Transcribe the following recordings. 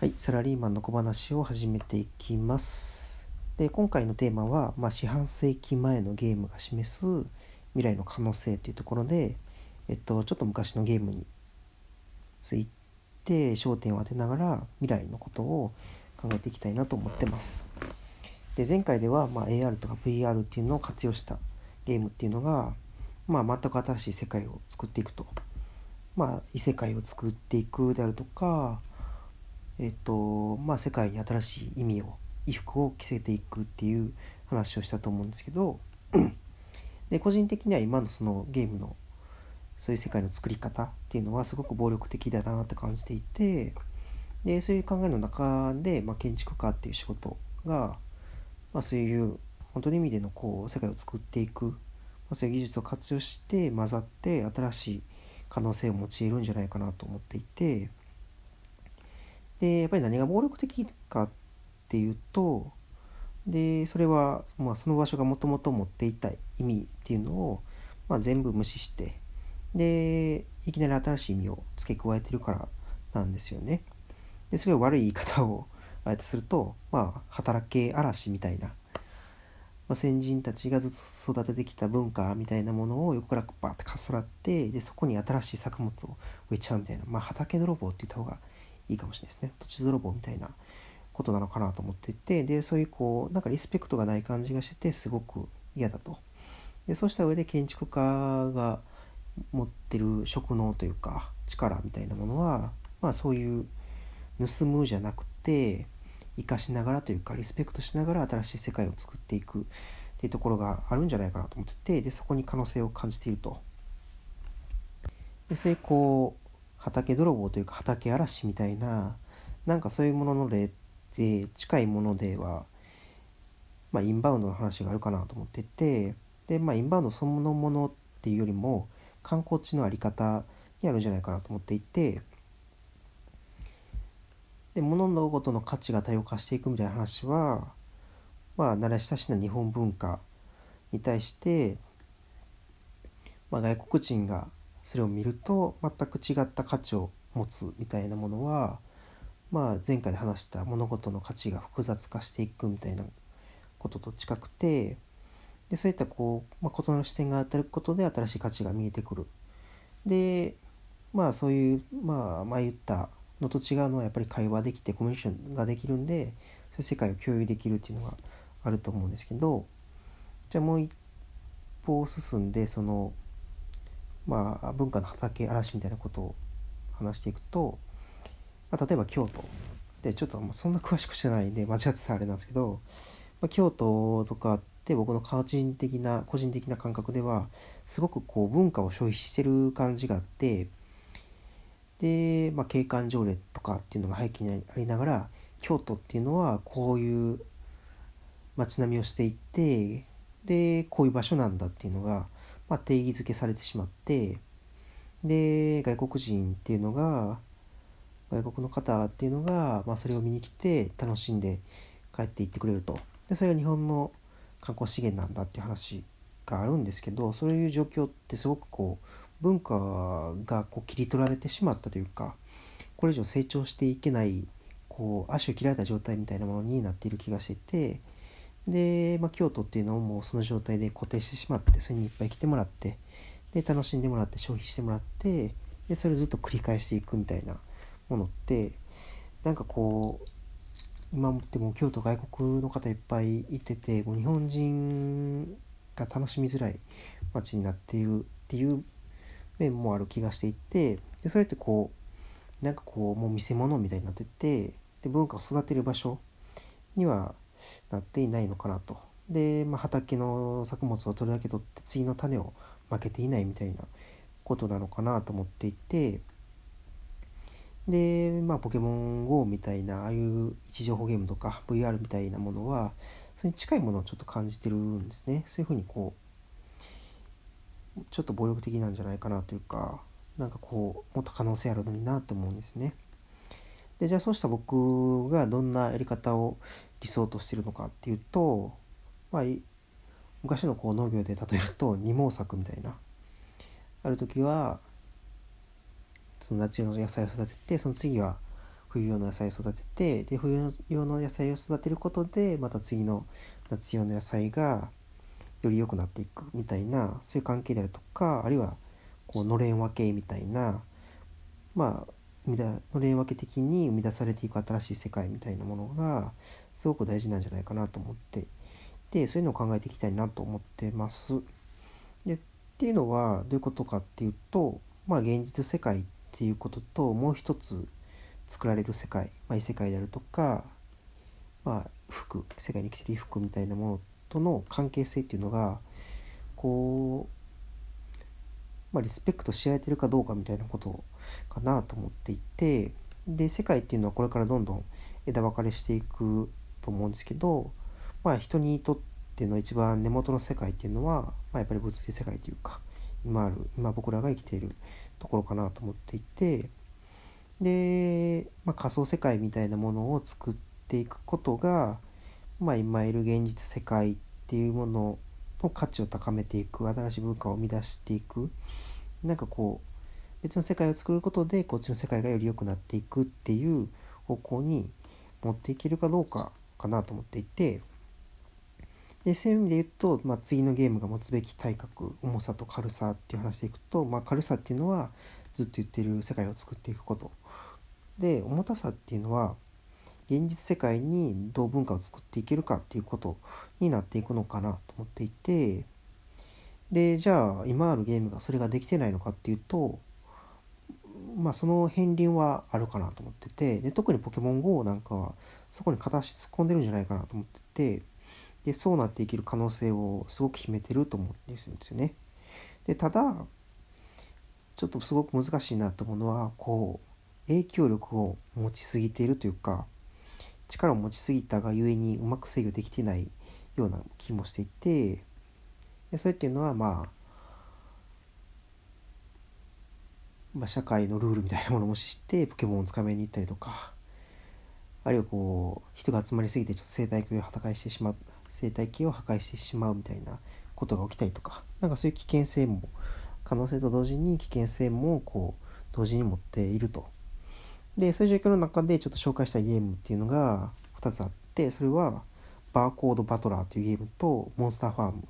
はい、サラリーマンの小話を始めていきます。で、今回のテーマは、まあ、四半世紀前のゲームが示す未来の可能性というところで、えっと、ちょっと昔のゲームについて焦点を当てながら未来のことを考えていきたいなと思ってます。で、前回では、まあ、AR とか VR っていうのを活用したゲームっていうのが、まあ、全く新しい世界を作っていくと。まあ、異世界を作っていくであるとか、えっとまあ、世界に新しい意味を衣服を着せていくっていう話をしたと思うんですけど で個人的には今のそのゲームのそういう世界の作り方っていうのはすごく暴力的だなって感じていてでそういう考えの中で、まあ、建築家っていう仕事が、まあ、そういう本当の意味でのこう世界を作っていく、まあ、そういう技術を活用して混ざって新しい可能性を用いるんじゃないかなと思っていて。でやっぱり何が暴力的かっていうとでそれは、まあ、その場所がもともと持っていた意味っていうのを、まあ、全部無視してでいきなり新しい意味を付け加えてるからなんですよね。ですごい悪い言い方をあえてすると、まあ、働け嵐みたいな、まあ、先人たちがずっと育ててきた文化みたいなものを横からバーってかすらってでそこに新しい作物を植えちゃうみたいな、まあ、畑泥棒って言った方がいいかもしれないですね。土地泥棒みたいなことなのかなと思っていてでそういうこうなんかリスペクトがない感じがしててすごく嫌だと。でそうした上で建築家が持ってる職能というか力みたいなものはまあそういう盗むじゃなくて生かしながらというかリスペクトしながら新しい世界を作っていくっていうところがあるんじゃないかなと思っててでそこに可能性を感じていると。でそういうこう畑泥棒というか畑嵐みたいななんかそういうものの例って近いものでは、まあ、インバウンドの話があるかなと思っててで、まあ、インバウンドそのものっていうよりも観光地の在り方にあるんじゃないかなと思っていてで物事の価値が多様化していくみたいな話は、まあ、慣れ親しな日本文化に対して、まあ、外国人がそれを見ると全く違った価値を持つみたいなものは、まあ、前回で話した物事の価値が複雑化していくみたいなことと近くてでそういったこう、まあ、異なる視点が当たることで新しい価値が見えてくる。でまあそういうまあ前言ったのと違うのはやっぱり会話できてコミュニケーションができるんでそういう世界を共有できるっていうのがあると思うんですけどじゃあもう一歩進んでそのまあ、文化の畑嵐みたいなことを話していくと、まあ、例えば京都。でちょっとそんな詳しくしてないんで間違ってたらあれなんですけど、まあ、京都とかって僕の個人的な個人的な感覚ではすごくこう文化を消費してる感じがあってで、まあ、景観条例とかっていうのが背景にありながら京都っていうのはこういう街並みをしていってでこういう場所なんだっていうのがまあ、定義づけされてしまってで外国人っていうのが外国の方っていうのが、まあ、それを見に来て楽しんで帰っていってくれると。でそれが日本の観光資源なんだっていう話があるんですけどそういう状況ってすごくこう文化がこう切り取られてしまったというかこれ以上成長していけないこう足を切られた状態みたいなものになっている気がしててで、まあ、京都っていうのをもうその状態で固定してしまってそれにいっぱい来てもらってで楽しんでもらって消費してもらってでそれをずっと繰り返していくみたいなものってなんかこう今もっても京都外国の方いっぱいいててもう日本人が楽しみづらい街になっているっていう面もある気がしていてでそれってこうなんかこうもう見せ物みたいになっててで文化を育てる場所にはなっていないのかなと。で、まあ、畑の作物を取るだけ取って次の種を負けていないみたいなことなのかなと思っていてで、まあ、ポケモン GO みたいなああいう位置情報ゲームとか VR みたいなものはそれに近いものをちょっと感じてるんですねそういうふうにこうちょっと暴力的なんじゃないかなというかなんかこうもっと可能性あるのになと思うんですね。でじゃあそうした僕がどんなやり方を理想としてるのかっていうと、まあ、昔のこう農業で例えると二毛作みたいな。ある時はその夏用の野菜を育ててその次は冬用の野菜を育ててで冬用の野菜を育てることでまた次の夏用の野菜がより良くなっていくみたいなそういう関係であるとかあるいはこうのれん分けみたいなまあ生みだのれん分け的に生み出されていく新しい世界みたいなものがすごく大事なんじゃないかなと思ってでそういうのを考えていきたいなと思ってます。でっていうのはどういうことかっていうとまあ現実世界っていうことともう一つ作られる世界、まあ、異世界であるとか、まあ、服世界に生きてる衣服みたいなものとの関係性っていうのがこう、まあ、リスペクトし合えてるかどうかみたいなことかなと思っていてで世界っていうのはこれからどんどん枝分かれしていくと思うんですけど、まあ、人にとっての一番根元の世界っていうのは、まあ、やっぱり物理世界というか今ある今僕らが生きているところかなと思っていてで、まあ、仮想世界みたいなものを作っていくことが、まあ、今いる現実世界っていうものの価値を高めていく新しい文化を生み出していく。なんかこう別の世界を作ることでこっちの世界がより良くなっていくっていう方向に持っていけるかどうかかなと思っていて。でそういう意味で言うと、まあ、次のゲームが持つべき体格重さと軽さっていう話でいくと、まあ、軽さっていうのはずっと言ってる世界を作っていくこと。で重たさっていうのは現実世界にどう文化を作っていけるかっていうことになっていくのかなと思っていてでじゃあ今あるゲームがそれができてないのかっていうとまあその片鱗はあるかなと思っててで特にポケモン GO なんかはそこに片足突っ込んでるんじゃないかなと思っててでそうなっていける可能性をすごく秘めてると思うんですよね。でただちょっとすごく難しいなと思うのはこう影響力を持ちすぎているというか力を持ちすぎたがゆえにうまく制御できてないような気もしていてでそれっていうのはまあまあ、社会のルールみたいなものを無視してポケモンをつかめに行ったりとかあるいはこう人が集まりすぎてちょっと生態系を破壊してしまう生態系を破壊してしまうみたいなことが起きたりとかなんかそういう危険性も可能性と同時に危険性もこう同時に持っていると。でそういう状況の中でちょっと紹介したいゲームっていうのが2つあってそれはバーコードバトラーというゲームとモンスターファーム。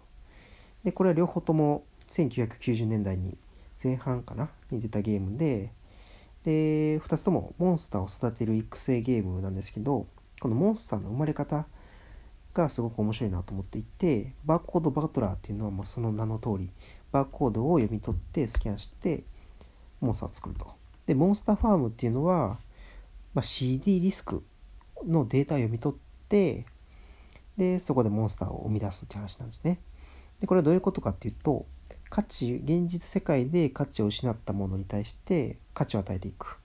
でこれは両方とも1990年代に前半かなに出たゲームでで2つともモンスターを育てる育成ゲームなんですけどこのモンスターの生まれ方がすごく面白いなと思っていてバーコードバトラーっていうのはもうその名の通りバーコードを読み取ってスキャンしてモンスターを作ると。でモンスターファームっていうのは、まあ、CD ディスクのデータを読み取ってでそこでモンスターを生み出すっていう話なんですね。でこれはどういうことかっていうと価値現実世界で価値を失ったものに対して価値を与えていく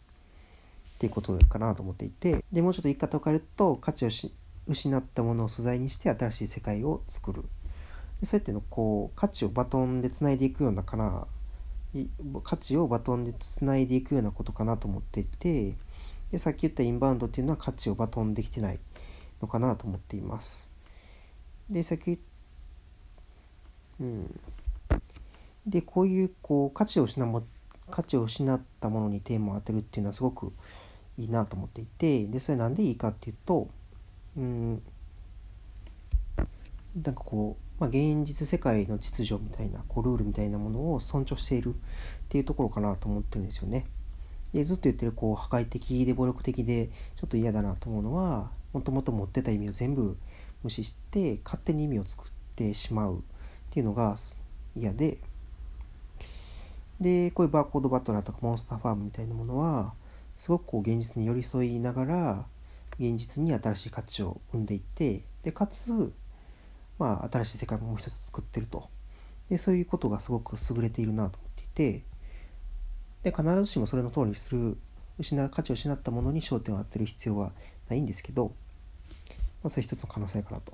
っていうことかなと思っていてでもうちょっと言い方を変えると価値を失ったものを素材にして新しい世界を作る。でそうやってのこう価値をバトンでつないでいくようなかな価値をバトンでつないでいくようなことかなと思っていてでさっき言ったインバウンドっていうのは価値をバトンできてないのかなと思っています。でさっきうん。でこういうこう価値を失も価値を失ったものにテーマを当てるっていうのはすごくいいなと思っていてでそれなんでいいかっていうとうん。なんかこう、まあ、現実世界の秩序みたいなこうルールみたいなものを尊重しているっていうところかなと思ってるんですよね。でずっと言ってるこう破壊的で暴力的でちょっと嫌だなと思うのはもともと持ってた意味を全部無視して勝手に意味を作ってしまうっていうのが嫌ででこういうバーコードバトラーとかモンスターファームみたいなものはすごくこう現実に寄り添いながら現実に新しい価値を生んでいってでかつ、まあ、新しい世界ももう一つ作ってるとでそういうことがすごく優れているなと思っていてで必ずしもそれの通りにする失う価値を失ったものに焦点を当てる必要はないんですけど、まあ、それ一つの可能性かなと。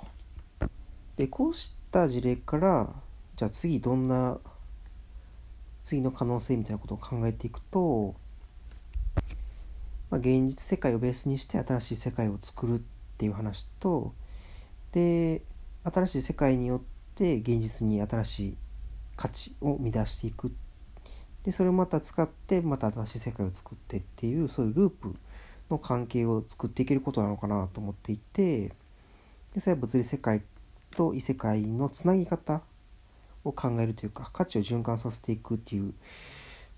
でこうした事例からじゃあ次どんな次の可能性みたいなことを考えていくとまあ、現実世界をベースにして新しい世界を作るっていう話とで新しい世界によって現実に新しい価値を生み出していく。でそれをまた使ってまた新しい世界を作ってっていうそういうループの関係を作っていけることなのかなと思っていてでそれは物理世界と異世界のつなぎ方を考えるというか価値を循環させていくっていう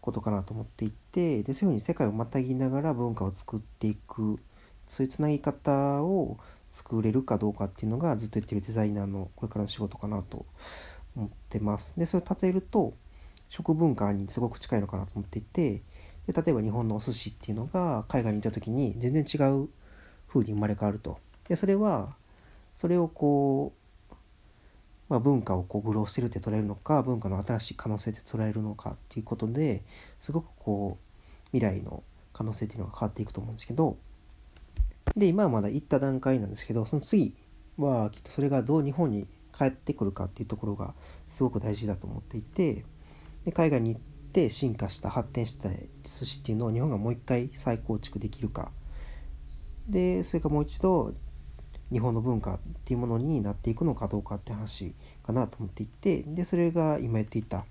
ことかなと思っていてでそういうふうに世界をまたぎながら文化を作っていくそういうつなぎ方を作れるかどうかっていうのがずっと言ってるデザイナーのこれからの仕事かなと思ってます。でそれを例えると食文化にすごく近いのかなと思っていてで例えば日本のお寿司っていうのが海外に行った時に全然違う風に生まれ変わると。でそれはそれをこう、まあ、文化をこう愚弄してるって捉えるのか文化の新しい可能性って捉えるのかっていうことですごくこう未来の可能性っていうのが変わっていくと思うんですけどで今はまだ行った段階なんですけどその次はきっとそれがどう日本に帰ってくるかっていうところがすごく大事だと思っていてで海外に行って進化した発展した寿司っていうのを日本がもう一回再構築できるか。でそれからもう一度日本の文化っていうものになっていくのかどうかって話かなと思っていてでそれが今言っていた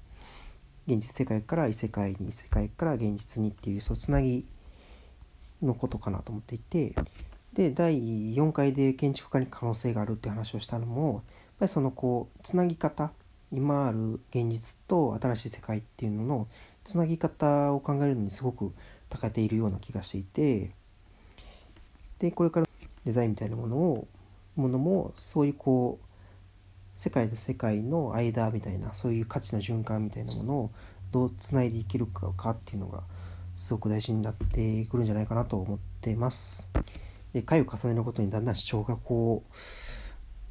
現実世界から異世界に異世界から現実にっていうそうつなぎのことかなと思っていてで第4回で建築家に可能性があるって話をしたのもやっぱりそのこうつなぎ方今ある現実と新しい世界っていうののつなぎ方を考えるのにすごく長けているような気がしていてでこれからデザインみたいなものをものもそういうこう世界と世界の間みたいなそういう価値の循環みたいなものをどうつないでいけるかかっていうのがすごく大事になってくるんじゃないかなと思ってます。で回を重ねることにだんだん主張がこ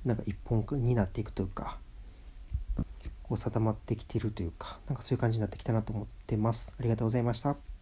うなんか一本になっていくというかこう定まってきているというかなんかそういう感じになってきたなと思ってます。ありがとうございました。